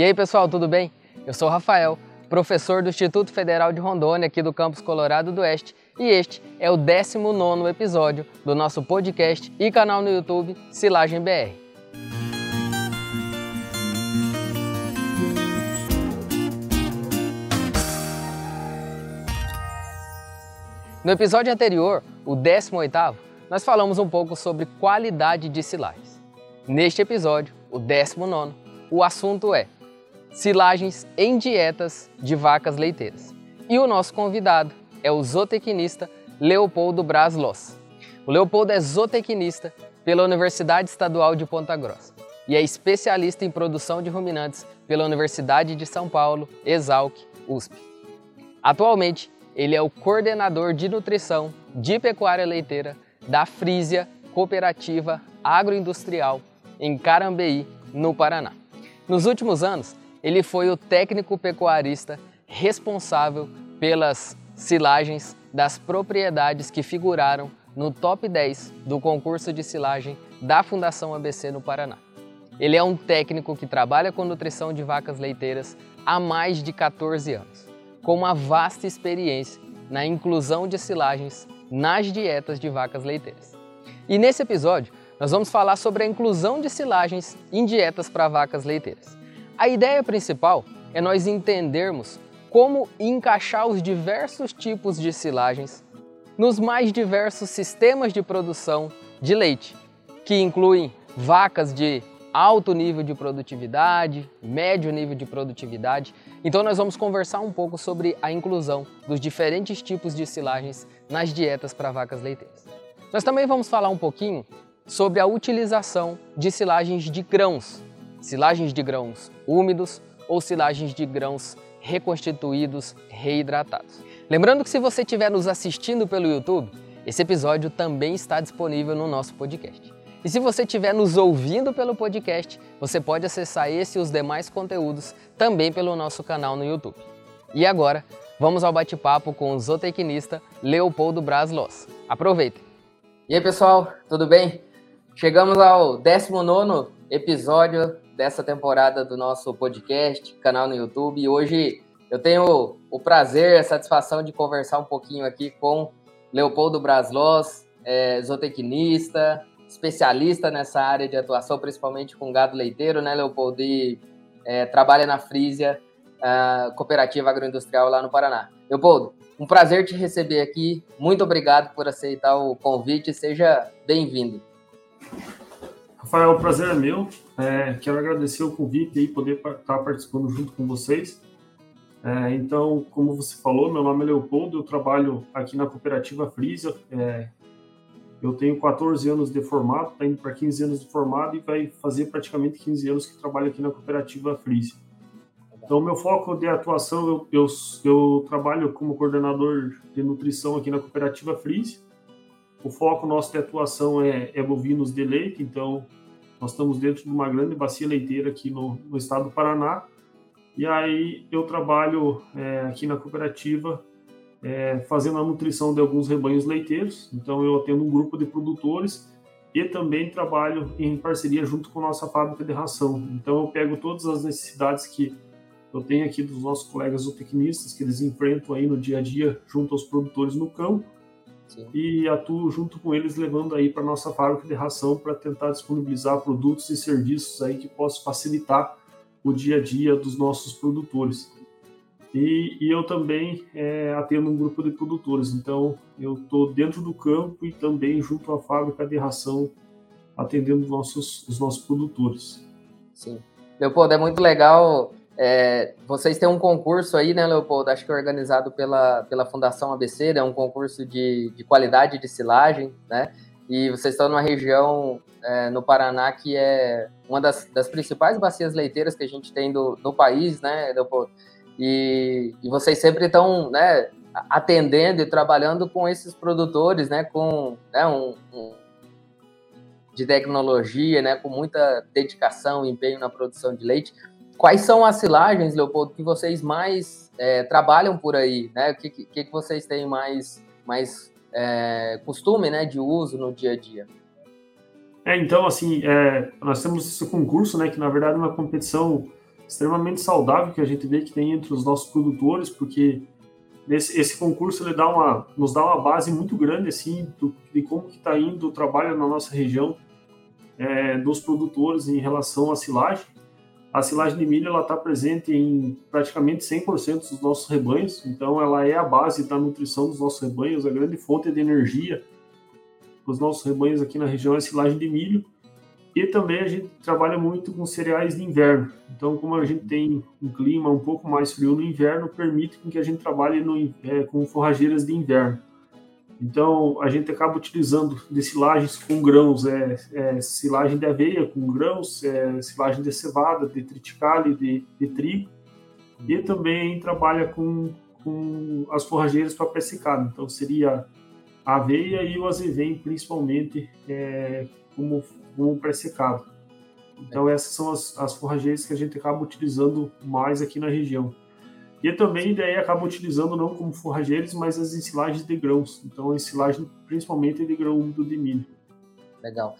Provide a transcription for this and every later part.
E aí, pessoal, tudo bem? Eu sou o Rafael, professor do Instituto Federal de Rondônia, aqui do campus Colorado do Oeste, e este é o 19 episódio do nosso podcast e canal no YouTube Silagem BR. No episódio anterior, o 18º, nós falamos um pouco sobre qualidade de silagens. Neste episódio, o 19º, o assunto é silagens em dietas de vacas leiteiras. E o nosso convidado é o zootecnista Leopoldo Braz Loss. O Leopoldo é zootecnista pela Universidade Estadual de Ponta Grossa e é especialista em produção de ruminantes pela Universidade de São Paulo, Exalc, USP. Atualmente, ele é o coordenador de nutrição de pecuária leiteira da Frisia Cooperativa Agroindustrial em Carambeí, no Paraná. Nos últimos anos, ele foi o técnico pecuarista responsável pelas silagens das propriedades que figuraram no top 10 do concurso de silagem da Fundação ABC no Paraná. Ele é um técnico que trabalha com nutrição de vacas leiteiras há mais de 14 anos com uma vasta experiência na inclusão de silagens nas dietas de vacas leiteiras. E nesse episódio, nós vamos falar sobre a inclusão de silagens em dietas para vacas leiteiras. A ideia principal é nós entendermos como encaixar os diversos tipos de silagens nos mais diversos sistemas de produção de leite, que incluem vacas de alto nível de produtividade, médio nível de produtividade. Então nós vamos conversar um pouco sobre a inclusão dos diferentes tipos de silagens nas dietas para vacas leiteiras. Nós também vamos falar um pouquinho sobre a utilização de silagens de grãos, silagens de grãos úmidos ou silagens de grãos reconstituídos, reidratados. Lembrando que se você estiver nos assistindo pelo YouTube, esse episódio também está disponível no nosso podcast. E se você estiver nos ouvindo pelo podcast, você pode acessar esse e os demais conteúdos também pelo nosso canal no YouTube. E agora, vamos ao bate-papo com o zootecnista Leopoldo Braz Loss. Aproveitem! E aí, pessoal, tudo bem? Chegamos ao 19 episódio dessa temporada do nosso podcast, canal no YouTube, e hoje eu tenho o prazer, a satisfação de conversar um pouquinho aqui com Leopoldo Braslos, é, zootecnista, especialista nessa área de atuação, principalmente com gado leiteiro, né, Leopoldo? E é, trabalha na Frisia, Cooperativa Agroindustrial lá no Paraná. Leopoldo, um prazer te receber aqui. Muito obrigado por aceitar o convite. Seja bem-vindo. Rafael, o prazer é meu. É, quero agradecer o convite e poder estar participando junto com vocês. É, então, como você falou, meu nome é Leopoldo, eu trabalho aqui na cooperativa Frisia, é, eu tenho 14 anos de formado, está indo para 15 anos de formado e vai fazer praticamente 15 anos que trabalho aqui na cooperativa Frise. Então, meu foco de atuação, eu, eu, eu, trabalho como coordenador de nutrição aqui na cooperativa Frise. O foco nosso de atuação é, é bovinos de leite, então nós estamos dentro de uma grande bacia leiteira aqui no, no estado do Paraná. E aí eu trabalho é, aqui na cooperativa é, fazendo a nutrição de alguns rebanhos leiteiros. Então, eu atendo um grupo de produtores e também trabalho em parceria junto com nossa fábrica de ração. Então, eu pego todas as necessidades que eu tenho aqui dos nossos colegas zootecnistas, que eles enfrentam aí no dia a dia junto aos produtores no campo, Sim. e atuo junto com eles, levando aí para nossa fábrica de ração para tentar disponibilizar produtos e serviços aí que possam facilitar o dia a dia dos nossos produtores. E, e eu também é, atendo um grupo de produtores, então eu estou dentro do campo e também junto à fábrica de ração atendendo os nossos, os nossos produtores. Sim. Leopoldo, é muito legal. É, vocês têm um concurso aí, né, Leopoldo? Acho que é organizado pela, pela Fundação ABC, é né, um concurso de, de qualidade de silagem, né? E vocês estão numa região é, no Paraná que é uma das, das principais bacias leiteiras que a gente tem do, do país, né, Leopoldo? E, e vocês sempre estão né, atendendo e trabalhando com esses produtores, né, com né, um, um, de tecnologia, né, com muita dedicação empenho na produção de leite. Quais são as silagens, Leopoldo, que vocês mais é, trabalham por aí? Né? O que, que, que vocês têm mais, mais é, costume né, de uso no dia a dia? É, então, assim, é, nós temos esse concurso, né, que na verdade é uma competição extremamente saudável que a gente vê que tem entre os nossos produtores, porque nesse, esse concurso ele dá uma, nos dá uma base muito grande assim do, de como que está indo o trabalho na nossa região é, dos produtores em relação à silagem. A silagem de milho está presente em praticamente 100% dos nossos rebanhos, então ela é a base da nutrição dos nossos rebanhos, a grande fonte de energia para os nossos rebanhos aqui na região é a silagem de milho. E também a gente trabalha muito com cereais de inverno. Então, como a gente tem um clima um pouco mais frio no inverno, permite que a gente trabalhe no, é, com forrageiras de inverno. Então, a gente acaba utilizando de silagens com grãos, é, é silagem de aveia com grãos, é, silagem de cevada, de triticale, de, de trigo. E também trabalha com, com as forrageiras para pé. Então, seria a aveia e o azevém, principalmente, é, como como. Então essas são as, as forrageiras que a gente acaba utilizando mais aqui na região. E também daí acaba utilizando não como forrageiros, mas as ensilagens de grãos. Então a ensilagem principalmente de grão úmido de milho. Legal.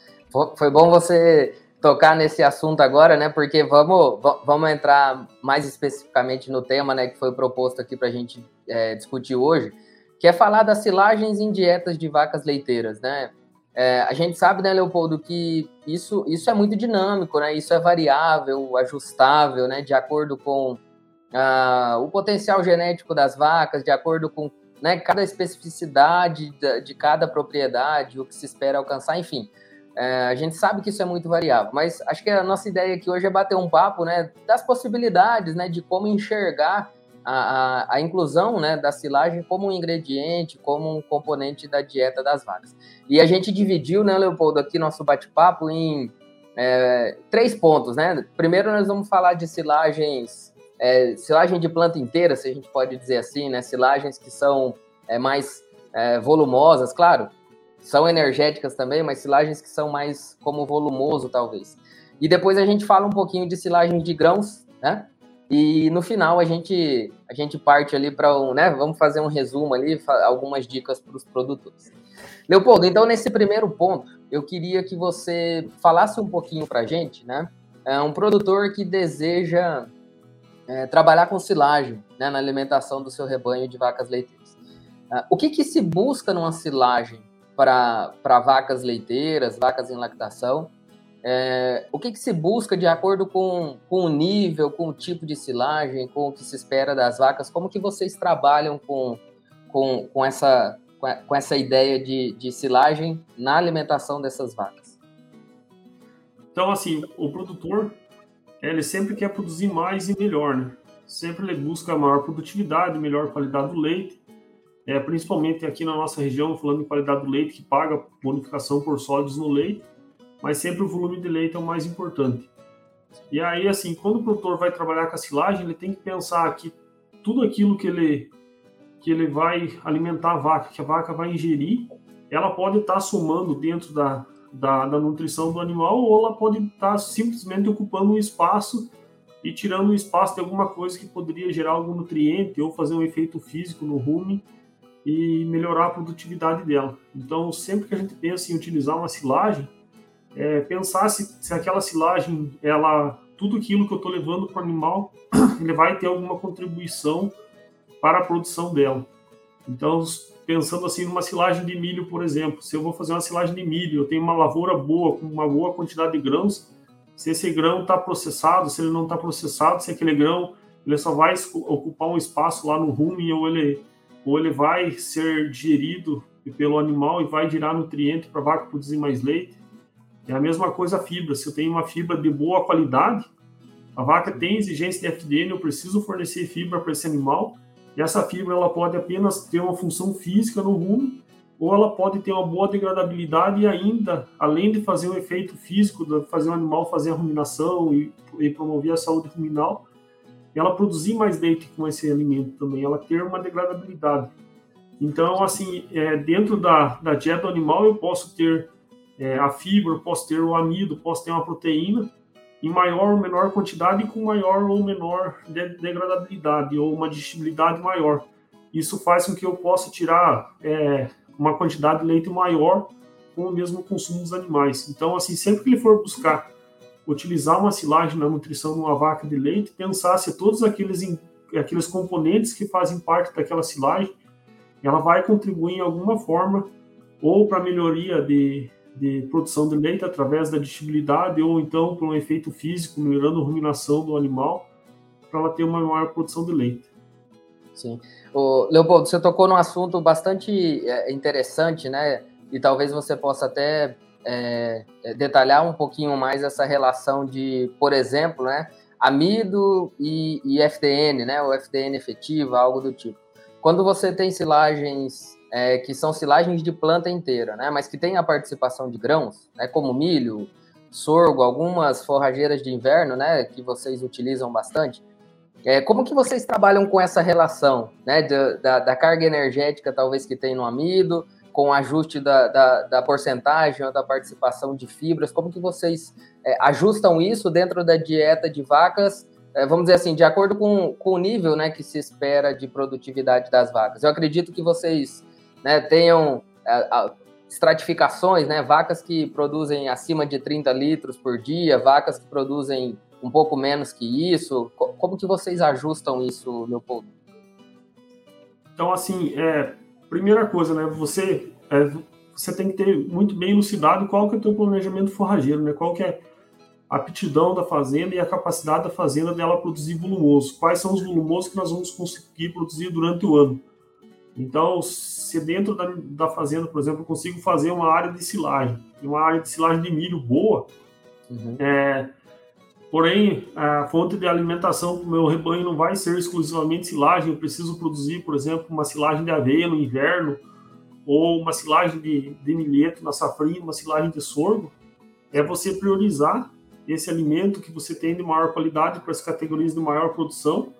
Foi bom você tocar nesse assunto agora, né? Porque vamos, vamos entrar mais especificamente no tema, né? Que foi proposto aqui para a gente é, discutir hoje, que é falar das silagens em dietas de vacas leiteiras, né? É, a gente sabe, né, Leopoldo, que isso, isso é muito dinâmico, né? Isso é variável, ajustável, né? De acordo com ah, o potencial genético das vacas, de acordo com né, cada especificidade de, de cada propriedade, o que se espera alcançar, enfim. É, a gente sabe que isso é muito variável, mas acho que a nossa ideia aqui hoje é bater um papo, né, das possibilidades, né, de como enxergar a, a, a, inclusão né, da silagem como um ingrediente, como um componente da dieta das vacas. E a gente dividiu, né, Leopoldo, aqui nosso bate-papo em é, três pontos, né? Primeiro nós vamos falar de silagens, é, silagem de planta inteira, se a gente pode dizer assim, né? Silagens que são é, mais é, volumosas, claro, são energéticas também, mas silagens que são mais como volumoso, talvez. E depois a gente fala um pouquinho de silagem de grãos, né? E no final a gente a gente parte ali para um, né? Vamos fazer um resumo ali, algumas dicas para os produtores. Leopoldo, então nesse primeiro ponto, eu queria que você falasse um pouquinho para a gente, né? É um produtor que deseja é, trabalhar com silagem né, na alimentação do seu rebanho de vacas leiteiras. Uh, o que, que se busca numa silagem para vacas leiteiras, vacas em lactação? É, o que, que, se busca de acordo com, com o nível, com o tipo de silagem, com o que se espera das vacas? Como que vocês trabalham com, com, com, essa, com essa ideia de, de silagem na alimentação dessas vacas? Então, assim, o produtor, ele sempre quer produzir mais e melhor, né? Sempre ele busca maior produtividade, melhor qualidade do leite. É, principalmente aqui na nossa região, falando em qualidade do leite, que paga bonificação por sólidos no leite mas sempre o volume de leite é o mais importante. E aí, assim, quando o produtor vai trabalhar com a silagem, ele tem que pensar que tudo aquilo que ele, que ele vai alimentar a vaca, que a vaca vai ingerir, ela pode estar tá somando dentro da, da, da, nutrição do animal ou ela pode estar tá simplesmente ocupando um espaço e tirando o espaço de alguma coisa que poderia gerar algum nutriente ou fazer um efeito físico no rumen e melhorar a produtividade dela. Então, sempre que a gente pensa em utilizar uma silagem, é, pensar se, se aquela silagem, ela, tudo aquilo que eu estou levando para o animal, ele vai ter alguma contribuição para a produção dela. Então, pensando assim numa silagem de milho, por exemplo, se eu vou fazer uma silagem de milho, eu tenho uma lavoura boa, com uma boa quantidade de grãos, se esse grão está processado, se ele não está processado, se aquele grão ele só vai ocupar um espaço lá no rumen ou ele, ou ele vai ser digerido pelo animal e vai gerar nutriente para a vaca produzir mais leite. É a mesma coisa a fibra. Se eu tenho uma fibra de boa qualidade, a vaca tem exigência de FDN, eu preciso fornecer fibra para esse animal. Essa fibra ela pode apenas ter uma função física no rumo, ou ela pode ter uma boa degradabilidade e ainda, além de fazer um efeito físico, de fazer o animal fazer a ruminação e, e promover a saúde ruminal, ela produzir mais leite com esse alimento também, ela ter uma degradabilidade. Então, assim, é, dentro da, da dieta animal, eu posso ter é, a fibra, posso ter o amido, posso ter uma proteína em maior ou menor quantidade com maior ou menor degradabilidade ou uma digestibilidade maior. Isso faz com que eu possa tirar é, uma quantidade de leite maior com o mesmo consumo dos animais. Então, assim, sempre que ele for buscar utilizar uma silagem na nutrição de uma vaca de leite, pensar se todos aqueles, aqueles componentes que fazem parte daquela silagem, ela vai contribuir em alguma forma ou para melhoria de, de produção de leite através da digestibilidade ou então por um efeito físico, melhorando a ruminação do animal, para ela ter uma maior produção de leite. Sim. O Leopoldo, você tocou num assunto bastante é, interessante, né? E talvez você possa até é, é detalhar um pouquinho mais essa relação de, por exemplo, né, amido e, e FDN, né, o FDN efetiva, algo do tipo. Quando você tem silagens é, que são silagens de planta inteira, né, mas que tem a participação de grãos, né, como milho, sorgo, algumas forrageiras de inverno, né, que vocês utilizam bastante. É, como que vocês trabalham com essa relação, né, da, da carga energética talvez que tem no amido, com o ajuste da, da, da, porcentagem ou da participação de fibras? Como que vocês é, ajustam isso dentro da dieta de vacas, é, vamos dizer assim, de acordo com, com o nível né, que se espera de produtividade das vacas? Eu acredito que vocês né, tenham é, a, estratificações, né, vacas que produzem acima de 30 litros por dia, vacas que produzem um pouco menos que isso. Como que vocês ajustam isso, Leopoldo? Então, assim, é, primeira coisa, né? Você, é, você tem que ter muito bem elucidado qual que é o teu planejamento forrageiro, né? Qual que é a aptidão da fazenda e a capacidade da fazenda dela produzir volumoso. Quais são os volumosos que nós vamos conseguir produzir durante o ano? Então, se dentro da, da fazenda, por exemplo, eu consigo fazer uma área de silagem, uma área de silagem de milho boa, uhum. é, Porém, a fonte de alimentação do meu rebanho não vai ser exclusivamente silagem. Eu preciso produzir, por exemplo, uma silagem de aveia no inverno, ou uma silagem de, de milheto na safrinha, uma silagem de sorgo. É você priorizar esse alimento que você tem de maior qualidade para as categorias de maior produção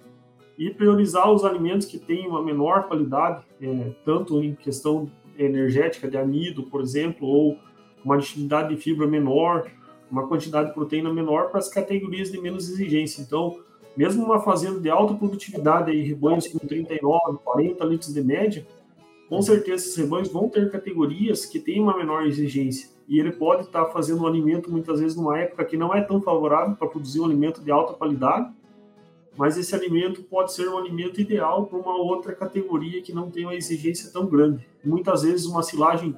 e priorizar os alimentos que têm uma menor qualidade, é, tanto em questão energética de amido, por exemplo, ou uma disponibilidade de fibra menor, uma quantidade de proteína menor para as categorias de menos exigência. Então, mesmo uma fazenda de alta produtividade, aí, rebanhos com 39, 40 litros de média, com certeza esses rebanhos vão ter categorias que têm uma menor exigência. E ele pode estar fazendo um alimento, muitas vezes, numa época que não é tão favorável para produzir um alimento de alta qualidade, mas esse alimento pode ser um alimento ideal para uma outra categoria que não tem uma exigência tão grande. Muitas vezes, uma silagem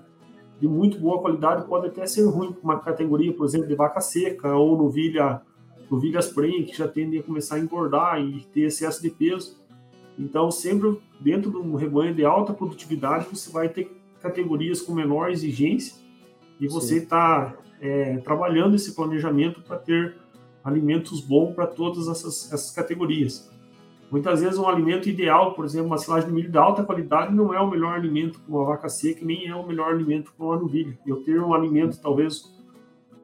de muito boa qualidade pode até ser ruim para uma categoria, por exemplo, de vaca seca ou novilha, novilhas prenhe, que já tendem a começar a engordar e ter excesso de peso. Então, sempre dentro de um rebanho de alta produtividade, você vai ter categorias com menor exigência e você está é, trabalhando esse planejamento para ter alimentos bons para todas essas, essas categorias. Muitas vezes um alimento ideal, por exemplo, uma silagem de milho de alta qualidade, não é o melhor alimento para uma vaca seca, nem é o melhor alimento para uma novilha. Eu ter um alimento talvez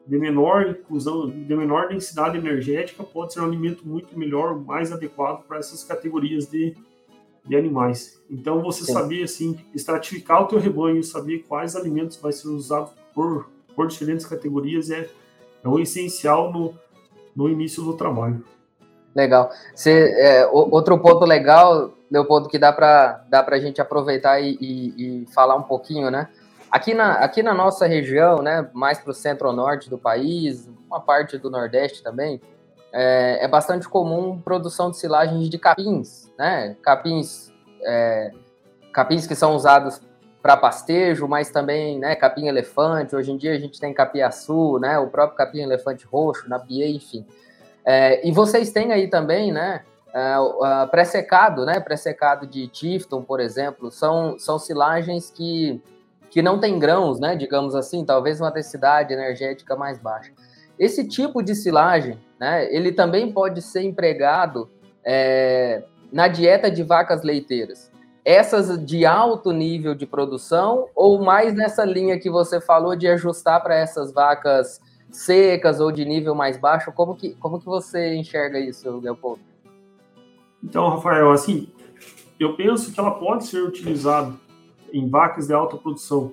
de menor inclusão, de menor densidade energética, pode ser um alimento muito melhor, mais adequado para essas categorias de, de animais. Então você Sim. saber assim, estratificar o teu rebanho, saber quais alimentos vai ser usado por, por diferentes categorias é, é o essencial no, no início do trabalho. Legal. É, outro ponto legal, Leopoldo, que dá para dá a gente aproveitar e, e, e, falar um pouquinho, né? Aqui na, aqui na nossa região, né, mais para o centro-norte do país, uma parte do nordeste também, é, é, bastante comum produção de silagens de capins, né? Capins, é, capins que são usados para pastejo, mas também né, capim elefante. Hoje em dia a gente tem capiaçu, né? O próprio capim elefante roxo, napiê, enfim. É, e vocês têm aí também, né? Uh, pré-secado, né? Pré-secado de Tifton, por exemplo, são, são silagens que, que não têm grãos, né? Digamos assim, talvez uma densidade energética mais baixa. Esse tipo de silagem, né? Ele também pode ser empregado é, na dieta de vacas leiteiras. Essas de alto nível de produção ou mais nessa linha que você falou de ajustar para essas vacas secas ou de nível mais baixo? Como que, como que você enxerga isso, Leopoldo? Então, Rafael, assim, eu penso que ela pode ser utilizada em vacas de alta produção.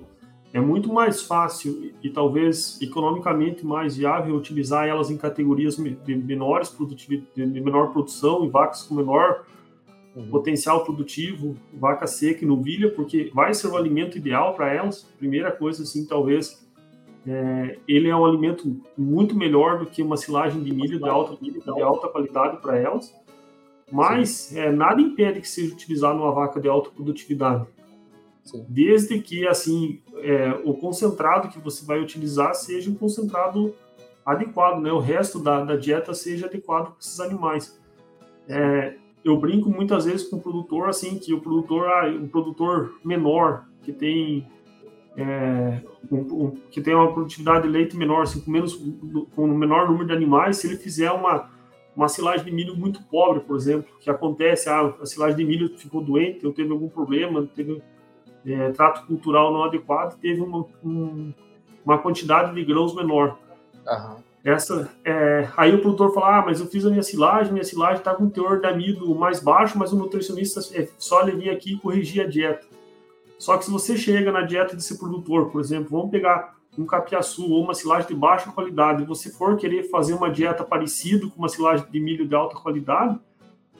É muito mais fácil e talvez economicamente mais viável utilizar elas em categorias de menores de menor produção e vacas com menor uhum. potencial produtivo, vaca seca e novilha, porque vai ser o alimento ideal para elas. Primeira coisa, assim, talvez é, ele é um alimento muito melhor do que uma silagem de milho de alta, de alta qualidade para elas, mas é, nada impede que seja utilizado numa vaca de alta produtividade. Sim. Desde que assim é, o concentrado que você vai utilizar seja um concentrado adequado, né? O resto da, da dieta seja adequado para esses animais. É, eu brinco muitas vezes com o produtor assim que o produtor, ah, um produtor menor que tem é, um, um, que tem uma produtividade de leite menor, assim, com menos com um menor número de animais, se ele fizer uma uma silagem de milho muito pobre, por exemplo, que acontece, ah, a silagem de milho ficou doente, ou teve algum problema, teve é, trato cultural não adequado, teve uma, um, uma quantidade de grãos menor. Uhum. Essa, é, aí o produtor fala, ah, mas eu fiz a minha silagem, minha silagem está com teor de amido mais baixo, mas o nutricionista é só ele vir aqui e corrigir a dieta. Só que se você chega na dieta desse produtor, por exemplo, vamos pegar um capiaçu ou uma silagem de baixa qualidade, e você for querer fazer uma dieta parecida com uma silagem de milho de alta qualidade,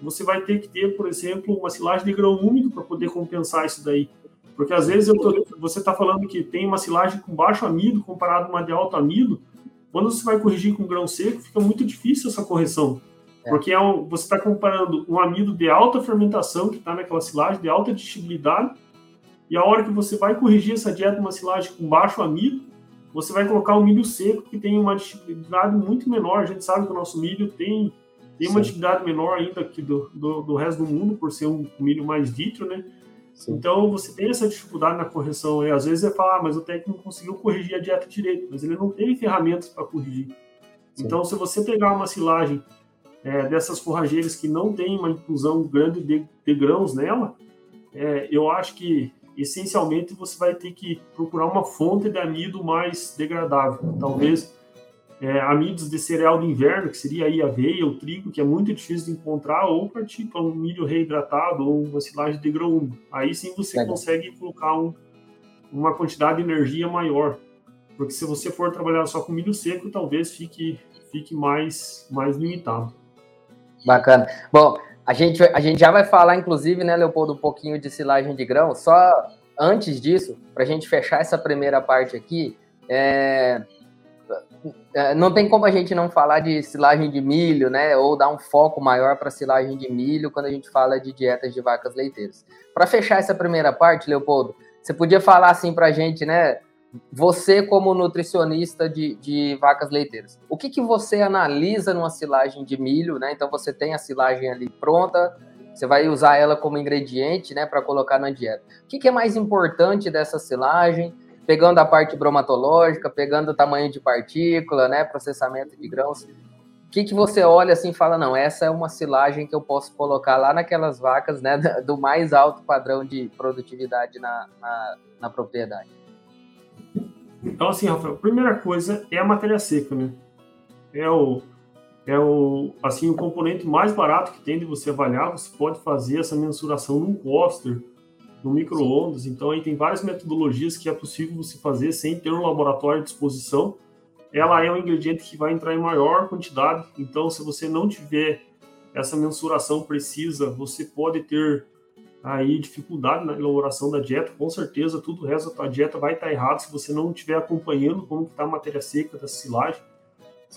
você vai ter que ter, por exemplo, uma silagem de grão úmido para poder compensar isso daí. Porque às vezes tô, você está falando que tem uma silagem com baixo amido comparado a uma de alto amido, quando você vai corrigir com grão seco, fica muito difícil essa correção. É. Porque é um, você está comparando um amido de alta fermentação, que está naquela silagem, de alta digestibilidade, e a hora que você vai corrigir essa dieta uma silagem com baixo amido, você vai colocar o milho seco, que tem uma digestibilidade muito menor. A gente sabe que o nosso milho tem, tem uma digestibilidade menor ainda que do, do, do, resto do mundo, por ser um milho mais vítreo, né? Sim. Então, você tem essa dificuldade na correção. E às vezes você fala, ah, mas o técnico não conseguiu corrigir a dieta direito, mas ele não tem ferramentas para corrigir. Sim. Então, se você pegar uma silagem é, dessas forrageiras que não tem uma inclusão grande de, de grãos nela, é, eu acho que essencialmente você vai ter que procurar uma fonte de amido mais degradável. Talvez é, amidos de cereal de inverno, que seria aí aveia, o trigo, que é muito difícil de encontrar, ou partir para um milho reidratado ou uma silagem de grão. Aí sim você consegue colocar um, uma quantidade de energia maior. Porque se você for trabalhar só com milho seco, talvez fique, fique mais, mais limitado. Bacana. Bom, a gente, a gente já vai falar, inclusive, né, Leopoldo, um pouquinho de silagem de grão. Só antes disso, para a gente fechar essa primeira parte aqui, é, não tem como a gente não falar de silagem de milho, né? Ou dar um foco maior para silagem de milho quando a gente fala de dietas de vacas leiteiras. Para fechar essa primeira parte, Leopoldo, você podia falar assim para a gente, né? Você como nutricionista de, de vacas leiteiras, o que, que você analisa numa silagem de milho, né? Então você tem a silagem ali pronta, você vai usar ela como ingrediente, né, para colocar na dieta. O que, que é mais importante dessa silagem? Pegando a parte bromatológica, pegando o tamanho de partícula, né, processamento de grãos. O que, que você olha assim e fala, não, essa é uma silagem que eu posso colocar lá naquelas vacas, né, do mais alto padrão de produtividade na, na, na propriedade? Então, assim, Rafael, a primeira coisa é a matéria seca, né? É o, é o, assim, o componente mais barato que tem de você avaliar. Você pode fazer essa mensuração num cluster, no micro-ondas. Então, aí tem várias metodologias que é possível você fazer sem ter um laboratório à disposição. Ela é um ingrediente que vai entrar em maior quantidade. Então, se você não tiver essa mensuração precisa, você pode ter aí dificuldade na elaboração da dieta. Com certeza, tudo o resto da tua dieta vai estar errado se você não estiver acompanhando como está a matéria seca da silagem.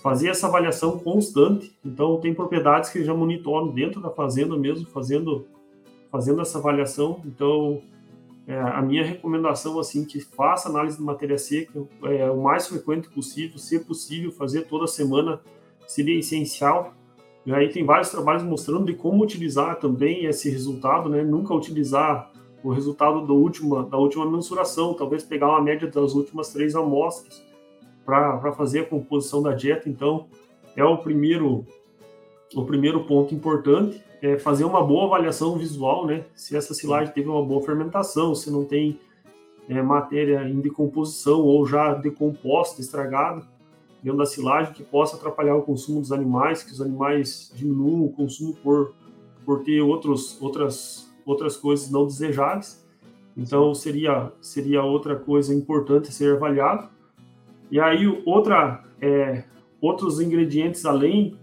Fazer essa avaliação constante. Então, tem propriedades que já monitoram dentro da fazenda mesmo, fazendo fazendo essa avaliação. Então, é, a minha recomendação assim que faça análise de matéria seca é, o mais frequente possível, se possível fazer toda semana seria essencial. E aí tem vários trabalhos mostrando de como utilizar também esse resultado, né? Nunca utilizar o resultado do última, da última mensuração, talvez pegar uma média das últimas três amostras para fazer a composição da dieta. Então, é o primeiro o primeiro ponto importante é fazer uma boa avaliação visual, né? Se essa silagem teve uma boa fermentação, se não tem é, matéria em decomposição ou já decomposta, estragada dentro da silagem, que possa atrapalhar o consumo dos animais, que os animais diminuam o consumo por, por ter outros, outras, outras coisas não desejáveis. Então, seria, seria outra coisa importante ser avaliado. E aí, outra, é, outros ingredientes além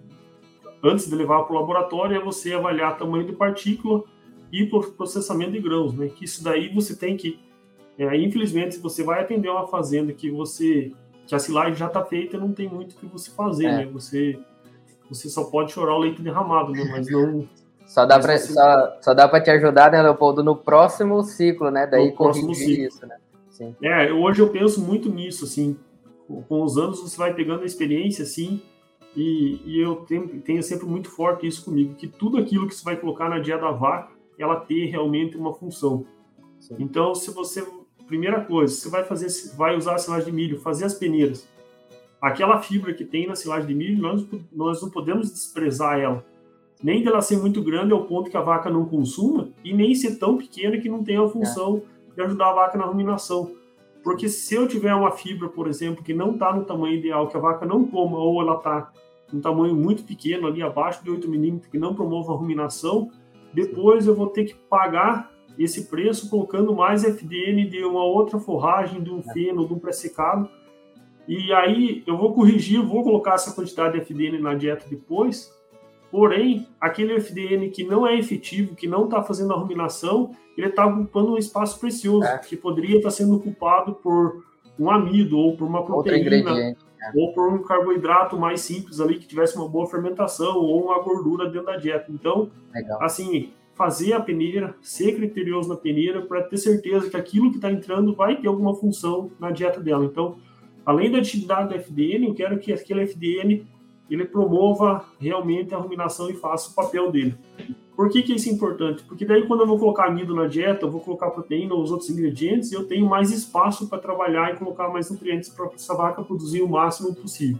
antes de levar para o laboratório, é você avaliar tamanho de partícula e processamento de grãos, né? Que isso daí você tem que, é, infelizmente, se você vai atender uma fazenda que você que a silagem já está feita, não tem muito o que você fazer, é. né? Você, você só pode chorar o leite derramado, né? Mas não. Só dá para você... só, só dá para te ajudar, né, Leopoldo, no próximo ciclo, né? Daí corrigir isso, né? Sim. É, hoje eu penso muito nisso, assim. Com os anos você vai pegando a experiência, assim, e, e eu tenho, tenho, sempre muito forte isso comigo, que tudo aquilo que você vai colocar na dieta da vaca, ela tem realmente uma função. Sim. Então, se você primeira coisa, você vai fazer, vai usar a silagem de milho, fazer as peneiras. Aquela fibra que tem na silagem de milho, nós, nós não podemos desprezar ela. Nem dela ser muito grande ao ponto que a vaca não consuma, e nem ser tão pequena que não tenha a função é. de ajudar a vaca na ruminação. Porque se eu tiver uma fibra, por exemplo, que não está no tamanho ideal, que a vaca não coma, ou ela está um tamanho muito pequeno, ali abaixo de 8 milímetros, que não promova a ruminação, depois eu vou ter que pagar esse preço colocando mais FDN de uma outra forragem, de um é. feno, de um pré-secado. E aí eu vou corrigir, vou colocar essa quantidade de FDN na dieta depois. Porém, aquele FDN que não é efetivo, que não está fazendo a ruminação, ele está ocupando um espaço precioso, é. que poderia estar tá sendo ocupado por um amido, ou por uma proteína. Ou por um carboidrato mais simples ali, que tivesse uma boa fermentação, ou uma gordura dentro da dieta. Então, Legal. assim, fazer a peneira, ser criterioso na peneira, para ter certeza que aquilo que está entrando vai ter alguma função na dieta dela. Então, além da atividade do FDN, eu quero que aquele FDN ele promova realmente a ruminação e faça o papel dele. Por que, que isso é importante? Porque daí quando eu vou colocar amido na dieta, eu vou colocar proteína ou os outros ingredientes, eu tenho mais espaço para trabalhar e colocar mais nutrientes para essa vaca produzir o máximo possível.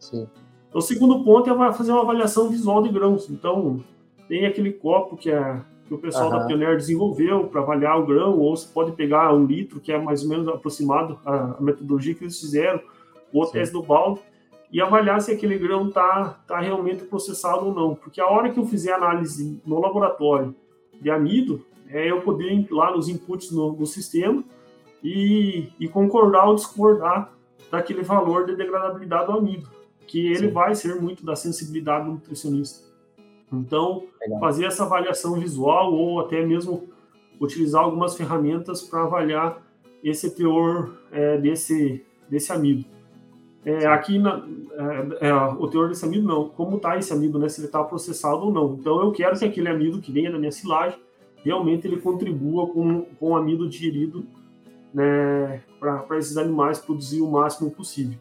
Sim. Então, o segundo ponto é fazer uma avaliação visual de grãos. Então, tem aquele copo que, é, que o pessoal uhum. da Pioneer desenvolveu para avaliar o grão, ou você pode pegar um litro, que é mais ou menos aproximado a, metodologia que eles fizeram, ou Sim. teste do balde, e avaliar se aquele grão está tá realmente processado ou não. Porque a hora que eu fizer análise no laboratório de amido, é eu poder ir lá nos inputs no, no sistema e, e, concordar ou discordar daquele valor de degradabilidade do amido, que ele Sim. vai ser muito da sensibilidade do nutricionista. Então, Legal. fazer essa avaliação visual ou até mesmo utilizar algumas ferramentas para avaliar esse teor é, desse, desse amido. É, aqui, na, é, é, o teor desse amido não, como está esse amido, né, se ele está processado ou não. Então, eu quero que aquele amido que venha da minha silagem, realmente ele contribua com, com o amido digerido né, para esses animais produzir o máximo possível.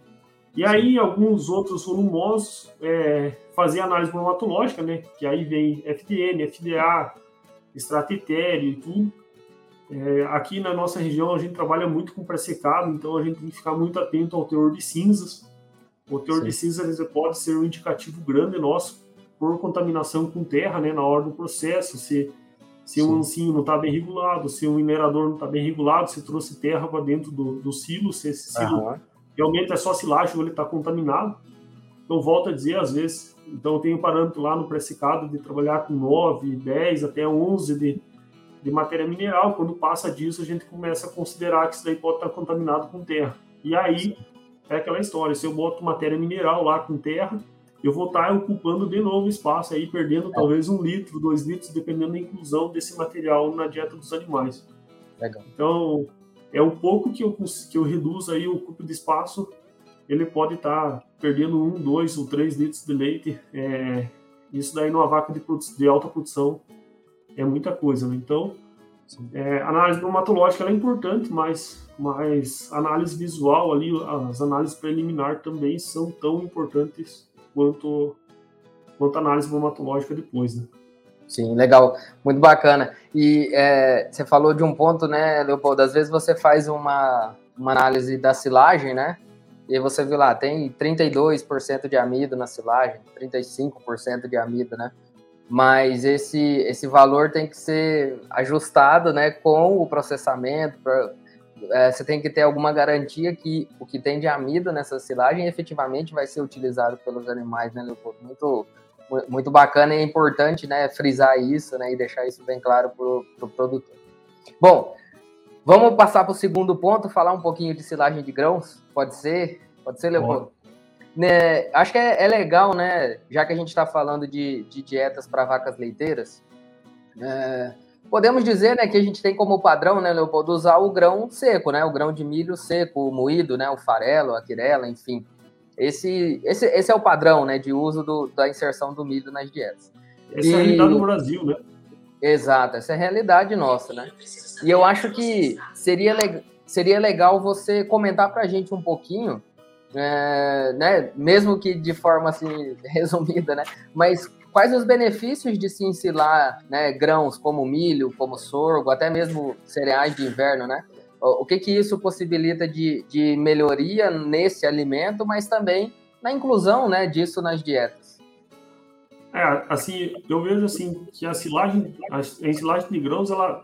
E aí, alguns outros volumosos, é, fazer análise bromatológica, né? Que aí vem FDN, FDA, extrato etéreo e tudo. É, aqui na nossa região a gente trabalha muito com pré-secado, então a gente tem que ficar muito atento ao teor de cinzas. O teor Sim. de cinzas pode ser um indicativo grande nosso por contaminação com terra, né? Na hora do processo, se se um ancinho não está bem regulado, se um minerador não está bem regulado, se trouxe terra para dentro do, do silo, se esse silo uhum realmente é só silagem ou ele está contaminado. Então, volto a dizer, às vezes, então eu tenho parâmetro lá no pré-secado de trabalhar com 9, 10, até 11 de, de matéria mineral. Quando passa disso, a gente começa a considerar que isso daí pode estar contaminado com terra. E aí, é aquela história, se eu boto matéria mineral lá com terra, eu vou estar ocupando de novo espaço aí, perdendo é. talvez um litro, dois litros, dependendo da inclusão desse material na dieta dos animais. Legal. Então, é o pouco que eu, que eu reduzo aí o cupo de espaço, ele pode estar perdendo um, dois ou três litros de leite. É, isso daí numa vaca de, de, alta produção é muita coisa, né? Então, é, análise bromatológica é importante, mas, mas análise visual ali, as análises preliminar também são tão importantes quanto, quanto a análise bromatológica depois, né? Sim, legal, muito bacana. E é, você falou de um ponto, né, Leopoldo? Às vezes você faz uma, uma análise da silagem, né? E você vê lá, tem 32% de amido na silagem, 35% de amido, né? Mas esse, esse valor tem que ser ajustado né, com o processamento. Pra, é, você tem que ter alguma garantia que o que tem de amido nessa silagem efetivamente vai ser utilizado pelos animais, né, Leopoldo? Muito, muito bacana e é importante, né, frisar isso, né, e deixar isso bem claro para o pro produtor. Bom, vamos passar para o segundo ponto, falar um pouquinho de silagem de grãos, pode ser? Pode ser, Leopoldo? Né, acho que é, é, legal, né, já que a gente está falando de, de dietas para vacas leiteiras, é, Podemos dizer, né, que a gente tem como padrão, né, Leopoldo, usar o grão seco, né, o grão de milho seco, o moído, né, o farelo, a quirela, enfim. Esse, esse, esse é o padrão, né, de uso do, da inserção do milho nas dietas. Essa e... é a realidade do Brasil, né? Exato, essa é a realidade nossa, né? E eu acho que seria, le... seria legal você comentar para a gente um pouquinho, é, né, mesmo que de forma assim resumida, né, mas quais os benefícios de se ensilar né, grãos como milho, como sorgo, até mesmo cereais de inverno, né? O que que isso possibilita de, de melhoria nesse alimento, mas também na inclusão, né, disso nas dietas? É, assim, eu vejo assim que a silagem, a, ensilagem de grãos, ela,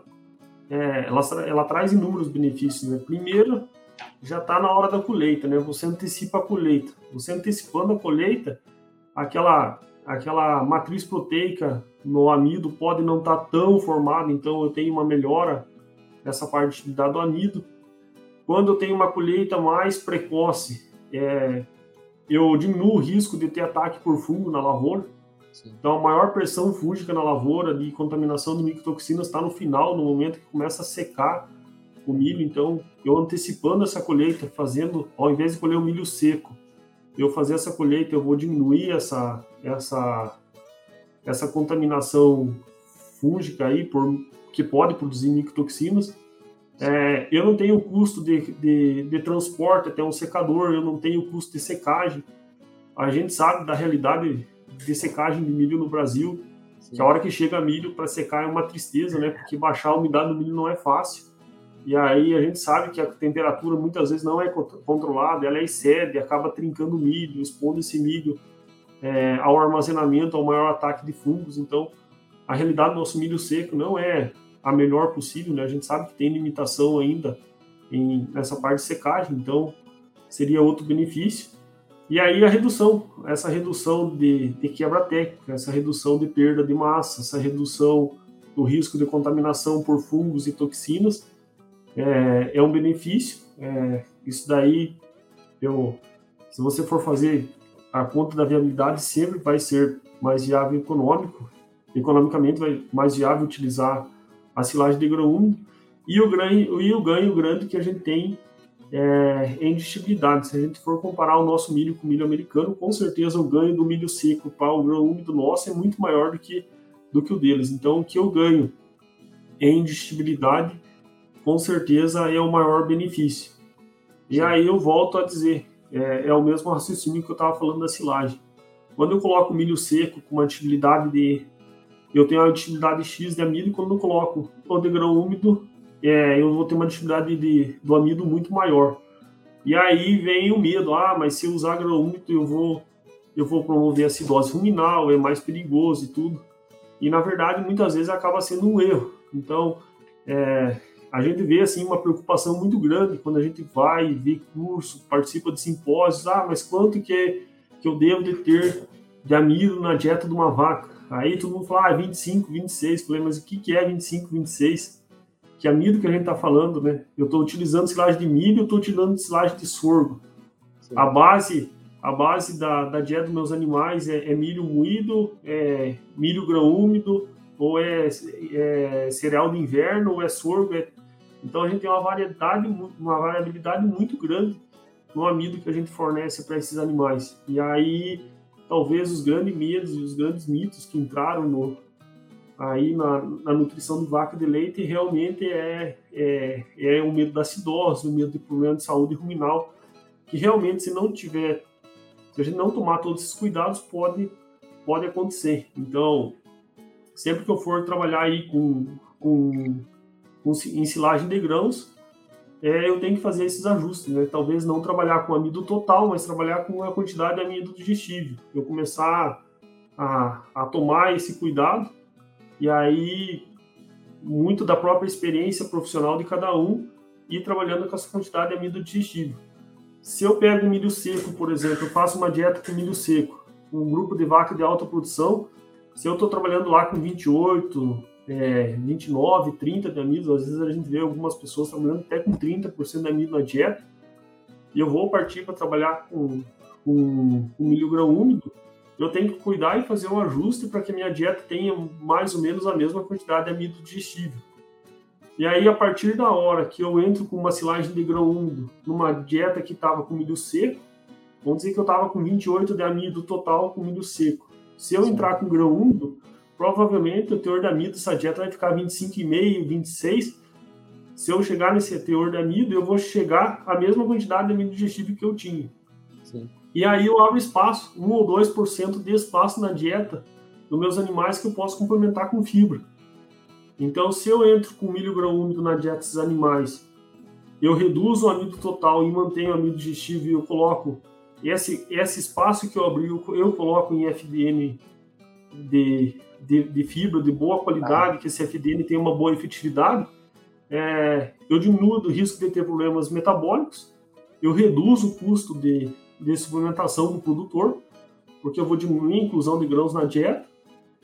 é, ela, ela traz inúmeros benefícios, né? Primeiro, já está na hora da colheita, né? Você antecipa a colheita. Você antecipando a colheita, aquela aquela matriz proteica no amido pode não estar tá tão formada, então eu tenho uma melhora nessa parte do amido. Quando eu tenho uma colheita mais precoce, é, eu diminuo o risco de ter ataque por fungo na lavoura. Sim. Então, a maior pressão fúngica na lavoura de contaminação de micotoxinas está no final, no momento que começa a secar o milho. Então, eu antecipando essa colheita, fazendo, ao invés de colher o milho seco, eu fazer essa colheita, eu vou diminuir essa, essa, essa contaminação fúngica aí, por, que pode produzir micotoxinas. É, eu não tenho custo de, de, de, transporte até um secador, eu não tenho custo de secagem. A gente sabe da realidade de secagem de milho no Brasil, Sim. que a hora que chega milho para secar é uma tristeza, né? Porque baixar a umidade do milho não é fácil. E aí a gente sabe que a temperatura muitas vezes não é controlada, ela é excede, acaba trincando o milho, expondo esse milho é, ao armazenamento, ao maior ataque de fungos. Então, a realidade do nosso milho seco não é a melhor possível, né? A gente sabe que tem limitação ainda em, nessa parte de secagem, então seria outro benefício. E aí a redução, essa redução de, de quebra técnica, essa redução de perda de massa, essa redução do risco de contaminação por fungos e toxinas, é, é um benefício. É, isso daí, eu, se você for fazer a conta da viabilidade, sempre vai ser mais viável econômico, economicamente vai mais viável utilizar a silagem de grão úmido e o ganho, e o ganho grande que a gente tem é, em digestibilidade. Se a gente for comparar o nosso milho com o milho americano, com certeza o ganho do milho seco para o grão úmido nosso é muito maior do que, do que o deles. Então, o que eu ganho em digestibilidade com certeza é o maior benefício. E aí eu volto a dizer, é, é o mesmo raciocínio que eu estava falando da silagem. Quando eu coloco milho seco com uma atividade de... Eu tenho a atividade X de amido, quando eu coloco o de grão úmido, é, eu vou ter uma atividade de, do amido muito maior. E aí vem o medo, ah, mas se eu usar grão úmido eu vou, eu vou promover acidose ruminal, é mais perigoso e tudo. E na verdade, muitas vezes acaba sendo um erro. Então, é, a gente vê assim uma preocupação muito grande quando a gente vai vê curso, participa de simpósios, ah, mas quanto que, é, que eu devo de ter de amido na dieta de uma vaca? Aí todo mundo fala, ah, 25, 26. Falei, mas o que, que é 25, 26? Que amido que a gente está falando, né? Eu estou utilizando silagem de milho, eu estou utilizando silagem de sorgo. Sim. A base a base da, da dieta dos meus animais é, é milho moído, é milho grão úmido, ou é, é, cereal de inverno, ou é sorgo, é então a gente tem uma variedade, uma variabilidade muito grande no amido que a gente fornece para esses animais. E aí talvez os grandes medos e os grandes mitos que entraram no, aí na, na, nutrição de vaca de leite realmente é, é, é o medo da acidose, o medo de problema de saúde ruminal, que realmente se não tiver, se a gente não tomar todos esses cuidados, pode, pode acontecer. Então, sempre que eu for trabalhar aí com, com em silagem de grãos, é, eu tenho que fazer esses ajustes, né? Talvez não trabalhar com amido total, mas trabalhar com a quantidade de amido digestível. Eu começar a, a tomar esse cuidado e aí muito da própria experiência profissional de cada um e trabalhando com essa quantidade de amido digestível. Se eu pego milho seco, por exemplo, eu faço uma dieta com milho seco, um grupo de vaca de alta produção, se eu estou trabalhando lá com 28, é, 29, 30 de amido, às vezes a gente vê algumas pessoas trabalhando até com 30% de amido na dieta, e eu vou partir para trabalhar com, com, com milho grão úmido, eu tenho que cuidar e fazer um ajuste para que a minha dieta tenha mais ou menos a mesma quantidade de amido digestível. E aí, a partir da hora que eu entro com uma silagem de grão úmido numa dieta que estava com milho seco, vamos dizer que eu estava com 28 de amido total com milho seco. Se eu entrar com grão úmido, provavelmente o teor de amido dessa dieta vai ficar 25,5, 26. Se eu chegar nesse teor de amido, eu vou chegar à mesma quantidade de amido digestivo que eu tinha. Sim. E aí eu abro espaço, 1 ou 2% de espaço na dieta dos meus animais que eu posso complementar com fibra. Então, se eu entro com milho grão úmido na dieta desses animais, eu reduzo o amido total e mantenho o amido digestivo e eu coloco esse, esse espaço que eu abri, eu coloco em FDN de, de, de fibra de boa qualidade, ah. que esse FDN tem uma boa efetividade, é, eu diminuo o risco de ter problemas metabólicos, eu reduzo o custo de, de suplementação do produtor, porque eu vou diminuir a inclusão de grãos na dieta,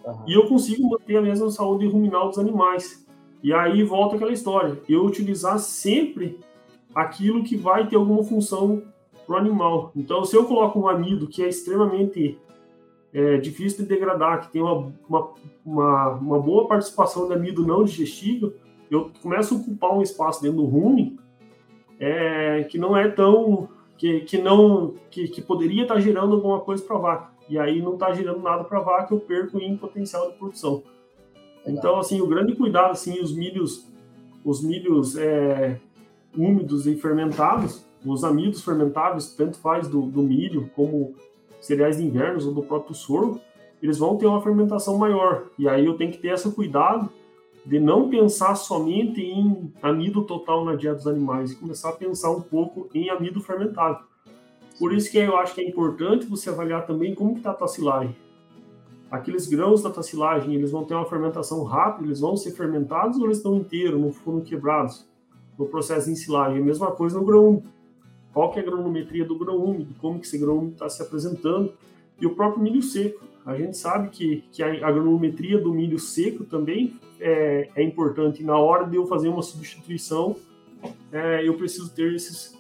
uhum. e eu consigo manter a mesma saúde ruminal dos animais. E aí volta aquela história, eu utilizar sempre aquilo que vai ter alguma função para o animal. Então, se eu coloco um amido que é extremamente é, difícil de degradar, que tem uma, uma, uma, uma, boa participação de amido não digestível, eu começo a ocupar um espaço dentro do rumen é, que não é tão que, que não que, que poderia estar gerando alguma coisa para a vaca. E aí não está gerando nada para a vaca, eu perco em potencial de produção. Então, assim, o grande cuidado, assim, os milhos, os milhos é, úmidos e fermentados, os amidos fermentáveis, tanto faz do, do milho como cereais de inverno ou do próprio sorgo, eles vão ter uma fermentação maior. E aí eu tenho que ter esse cuidado de não pensar somente em amido total na dieta dos animais e começar a pensar um pouco em amido fermentado. Por isso que eu acho que é importante você avaliar também como está a tua silagem. Aqueles grãos da tua silagem, eles vão ter uma fermentação rápida, eles vão ser fermentados ou eles estão inteiros, não foram quebrados no processo de ensilagem. A mesma coisa no grão. Qual que é a granulometria do grão úmido, como que esse grão úmido está se apresentando e o próprio milho seco. A gente sabe que, que a, granulometria do milho seco também é, é importante. Na hora de eu fazer uma substituição, é, eu preciso ter esses,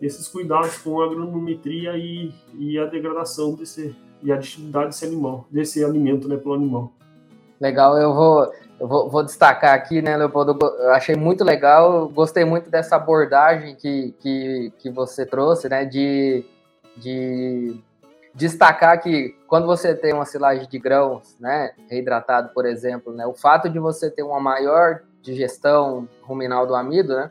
esses cuidados com a granulometria e, e a degradação desse e a digestibilidade desse animal, desse alimento, né, pelo animal. Legal, eu vou, eu vou, vou, destacar aqui, né, Leopoldo? Eu achei muito legal, gostei muito dessa abordagem que, que, que você trouxe, né, de, de destacar que quando você tem uma silagem de grãos, né, reidratado, por exemplo, né, o fato de você ter uma maior digestão ruminal do amido, né,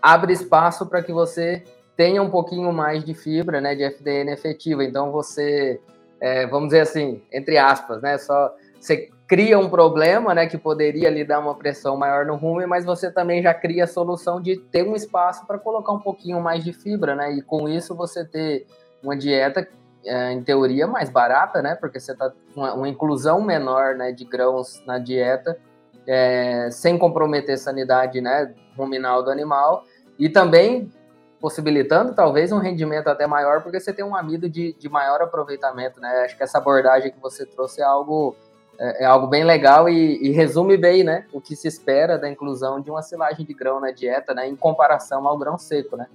abre espaço para que você tenha um pouquinho mais de fibra, né, de FDN efetiva. Então você, é, vamos dizer assim, entre aspas, né, só você cria um problema, né, que poderia lhe dar uma pressão maior no rumen, mas você também já cria a solução de ter um espaço para colocar um pouquinho mais de fibra, né, e com isso você ter uma dieta é, em teoria, mais barata, né? Porque você está uma, uma inclusão menor né, de grãos na dieta, é, sem comprometer a sanidade né, ruminal do animal, e também possibilitando talvez um rendimento até maior, porque você tem um amido de, de maior aproveitamento, né? Acho que essa abordagem que você trouxe é algo, é, é algo bem legal e, e, resume bem, né? O que se espera da inclusão de uma silagem de grão na dieta, né? Em comparação ao grão seco, né?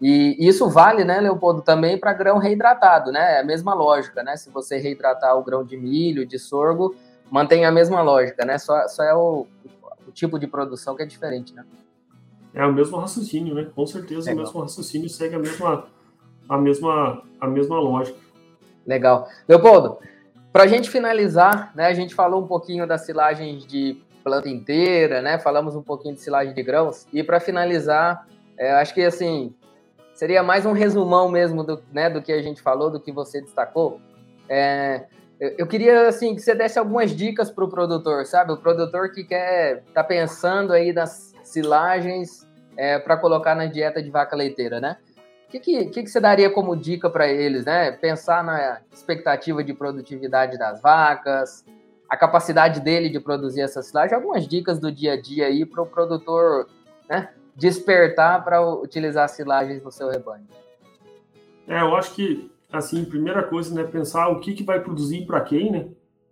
E isso vale, né, Leopoldo, também para grão reidratado, né? É a mesma lógica, né? Se você reidratar o grão de milho, de sorgo, mantém a mesma lógica, né? Só, só é o, o tipo de produção que é diferente, né? É o mesmo raciocínio, né? Com certeza Legal. o mesmo raciocínio segue a mesma, a mesma, a mesma lógica. Legal. Leopoldo, para a gente finalizar, né? A gente falou um pouquinho das silagens de planta inteira, né? Falamos um pouquinho de silagem de grãos. E para finalizar, é, acho que assim, seria mais um resumão mesmo do, né, do que a gente falou, do que você destacou. É, eu queria assim que você desse algumas dicas para o produtor, sabe? O produtor que quer tá pensando aí nas silagens é, para colocar na dieta de vaca leiteira, né? Que, que, que, você daria como dica para eles, né? Pensar na expectativa de produtividade das vacas, a capacidade dele de produzir essa silagem, algumas dicas do dia a dia aí para o produtor, né? despertar para utilizar silagens no seu rebanho? É, eu acho que, assim, primeira coisa, né, pensar o que, que vai produzir para quem, né?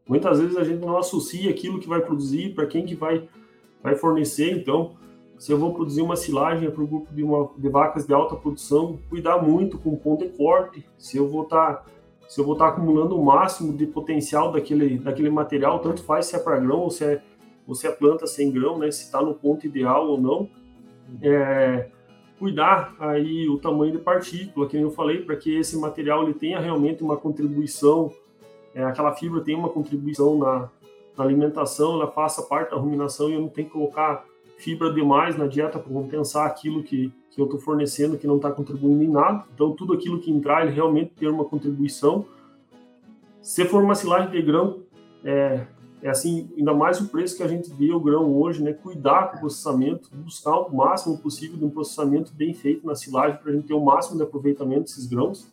Muitas vezes a gente não associa aquilo que vai produzir para quem que vai, vai fornecer, então, se eu vou produzir uma silagem para o grupo de, uma, de, vacas de alta produção, cuidar muito com ponto e corte, se eu vou estar... Tá, se eu vou estar acumulando o máximo de potencial daquele, daquele material, tanto faz se é para grão ou se é, ou se é planta sem grão, né, se está no ponto ideal ou não. É, cuidar aí o tamanho de partícula, que eu falei, para que esse material ele tenha realmente uma contribuição, é, aquela fibra tenha uma contribuição na, na alimentação, ela faça parte da ruminação e eu não tenho que colocar fibra demais na dieta para compensar aquilo que, que eu estou fornecendo que não está contribuindo em nada. Então, tudo aquilo que entrar, ele realmente ter uma contribuição. Se for uma silagem de grão, é, é assim, ainda mais o preço que a gente vê o grão hoje, né? Cuidar com o processamento, buscar o máximo possível de um processamento bem feito na silagem para a gente ter o máximo de aproveitamento desses grãos.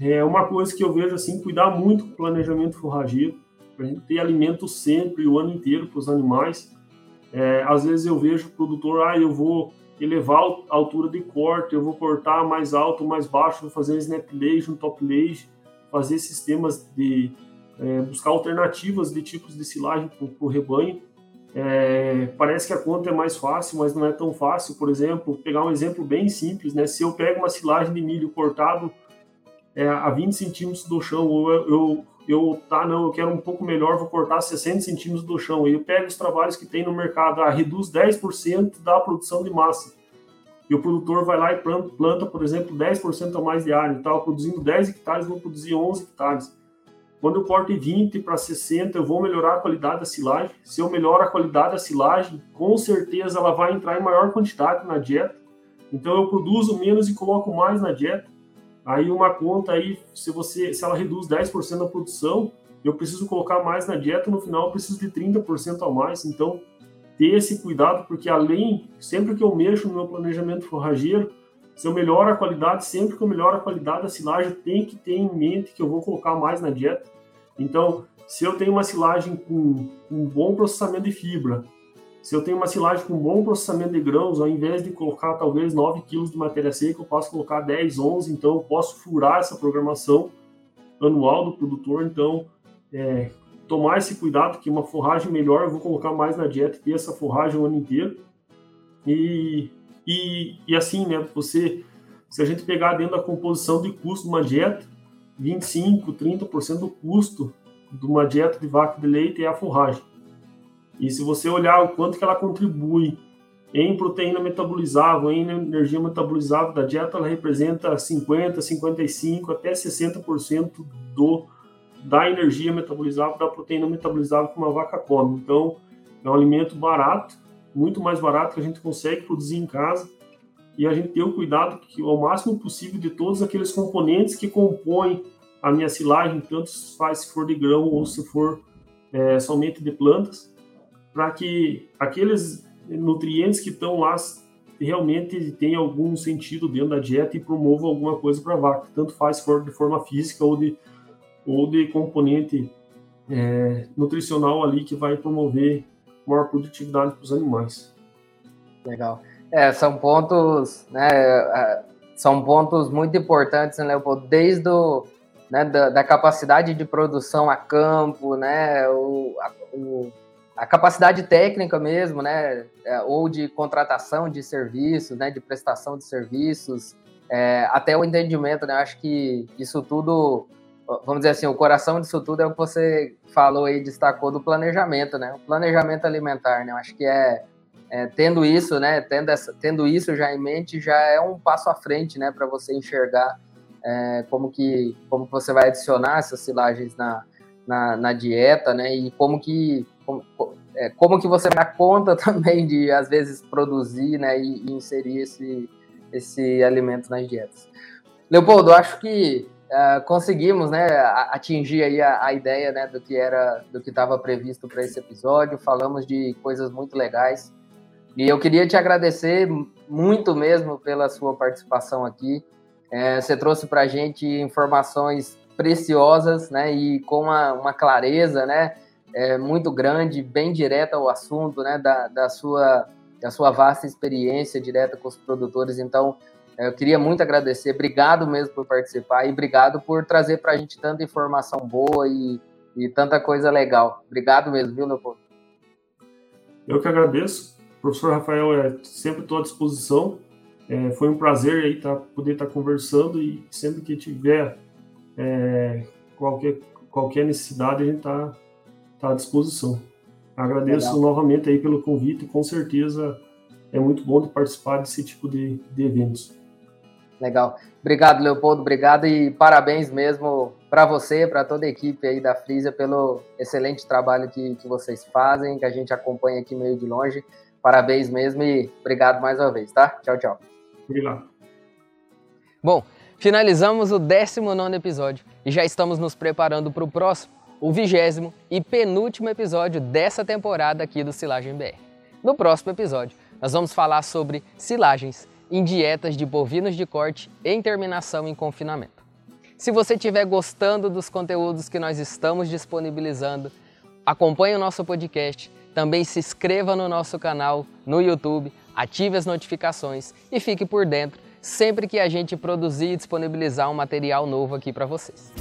É uma coisa que eu vejo assim, cuidar muito com o planejamento forrageiro, para a gente ter alimento sempre, o ano inteiro para os animais. É, às vezes eu vejo o produtor, ah, eu vou elevar a altura de corte, eu vou cortar mais alto, mais baixo, vou fazer snap lage, um top lage, fazer sistemas de é, buscar alternativas de tipos de silagem para o rebanho. É, parece que a conta é mais fácil, mas não é tão fácil. Por exemplo, pegar um exemplo bem simples, né? Se eu pego uma silagem de milho cortado é, a 20 centímetros do chão, ou eu, eu eu, tá, não, eu quero um pouco melhor, vou cortar 60 centímetros do chão. E eu pego os trabalhos que tem no mercado, ah, reduz 10% da produção de massa. E o produtor vai lá e planta, por exemplo, 10% a mais de área. Então, produzindo 10 hectares, vou produzir 11 hectares. Quando eu corto de 20 para 60, eu vou melhorar a qualidade da silagem. Se eu melhoro a qualidade da silagem, com certeza ela vai entrar em maior quantidade na dieta. Então eu produzo menos e coloco mais na dieta. Aí uma conta aí, se você, se ela reduz 10% da produção, eu preciso colocar mais na dieta, no final eu preciso de 30% a mais. Então, ter esse cuidado, porque além, sempre que eu mexo no meu planejamento forrageiro, se eu melhoro a qualidade, sempre que eu melhoro a qualidade da silagem, tem que ter em mente que eu vou colocar mais na dieta. Então, se eu tenho uma silagem com um bom processamento de fibra, se eu tenho uma silagem com bom processamento de grãos, ao invés de colocar talvez 9 kg de matéria seca, eu posso colocar 10, 11, então eu posso furar essa programação anual do produtor. Então, é, tomar esse cuidado que uma forragem melhor eu vou colocar mais na dieta ter essa forragem o ano inteiro. E, e, e assim, né, você, se a gente pegar dentro da composição de custo de uma dieta, 25, 30% do custo de uma dieta de vaca de leite é a forragem. E se você olhar o quanto que ela contribui em proteína metabolizável, em energia metabolizável da dieta, ela representa 50, 55 até 60% do da energia metabolizável, da proteína metabolizável que uma vaca come. Então, é um alimento barato, muito mais barato que a gente consegue produzir em casa e a gente ter o cuidado que ao máximo possível de todos aqueles componentes que compõem a minha silagem, tanto faz se for de grão ou se for é, somente de plantas, para que aqueles nutrientes que estão lá realmente tenham algum sentido dentro da dieta e promovam alguma coisa para a vaca, tanto faz for de forma física ou de, ou de componente é, nutricional ali que vai promover maior produtividade para os animais. Legal. É, são pontos, né, é, são pontos muito importantes, né? Desde o, né, da, da, capacidade de produção a campo, né, o, a, o a capacidade técnica mesmo, né, é, ou de contratação de serviços, né, de prestação de serviços, é, até o entendimento, né, acho que isso tudo, vamos dizer assim, o coração disso tudo é o que você falou aí, destacou do planejamento, né, o planejamento alimentar, né, acho que é, é tendo isso, né, tendo, essa, tendo isso já em mente, já é um passo à frente, né, para você enxergar é, como que como você vai adicionar essas silagens na, na, na dieta, né, e como que como, é, como que você dá conta também de, às vezes, produzir né, e, e, inserir esse, esse alimento nas dietas. Leopoldo, acho que uh, conseguimos né, atingir aí a, a, ideia né, do que era, do que estava previsto para esse episódio. Falamos de coisas muito legais. E eu queria te agradecer muito mesmo pela sua participação aqui. É, você trouxe para a gente informações preciosas, né, e com uma, uma clareza, né, é, muito grande, bem direta ao assunto, né, da, da, sua, da sua vasta experiência direta com os produtores. Então, é, eu queria muito agradecer, obrigado mesmo por participar e obrigado por trazer para a gente tanta informação boa e, e tanta coisa legal. Obrigado mesmo, viu, Leopoldo? Eu que agradeço. Professor Rafael, é, sempre estou à disposição. É, foi um prazer aí tá, poder estar tá conversando e sempre que tiver é, qualquer, qualquer necessidade a gente está tá à disposição. Agradeço Legal. novamente aí pelo convite e com certeza é muito bom de participar desse tipo de, de eventos. Legal. Obrigado, Leopoldo. Obrigado e parabéns mesmo para você, para toda a equipe aí da Frisa pelo excelente trabalho que, que vocês fazem, que a gente acompanha aqui meio de longe. Parabéns mesmo e obrigado mais uma vez, tá? Tchau, tchau. Obrigado. Bom, finalizamos o 19 episódio e já estamos nos preparando para o próximo, o vigésimo e penúltimo episódio dessa temporada aqui do Silagem BR. No próximo episódio, nós vamos falar sobre silagens em dietas de bovinos de corte em terminação em confinamento. Se você estiver gostando dos conteúdos que nós estamos disponibilizando, acompanhe o nosso podcast, também se inscreva no nosso canal no YouTube, ative as notificações e fique por dentro sempre que a gente produzir e disponibilizar um material novo aqui para vocês.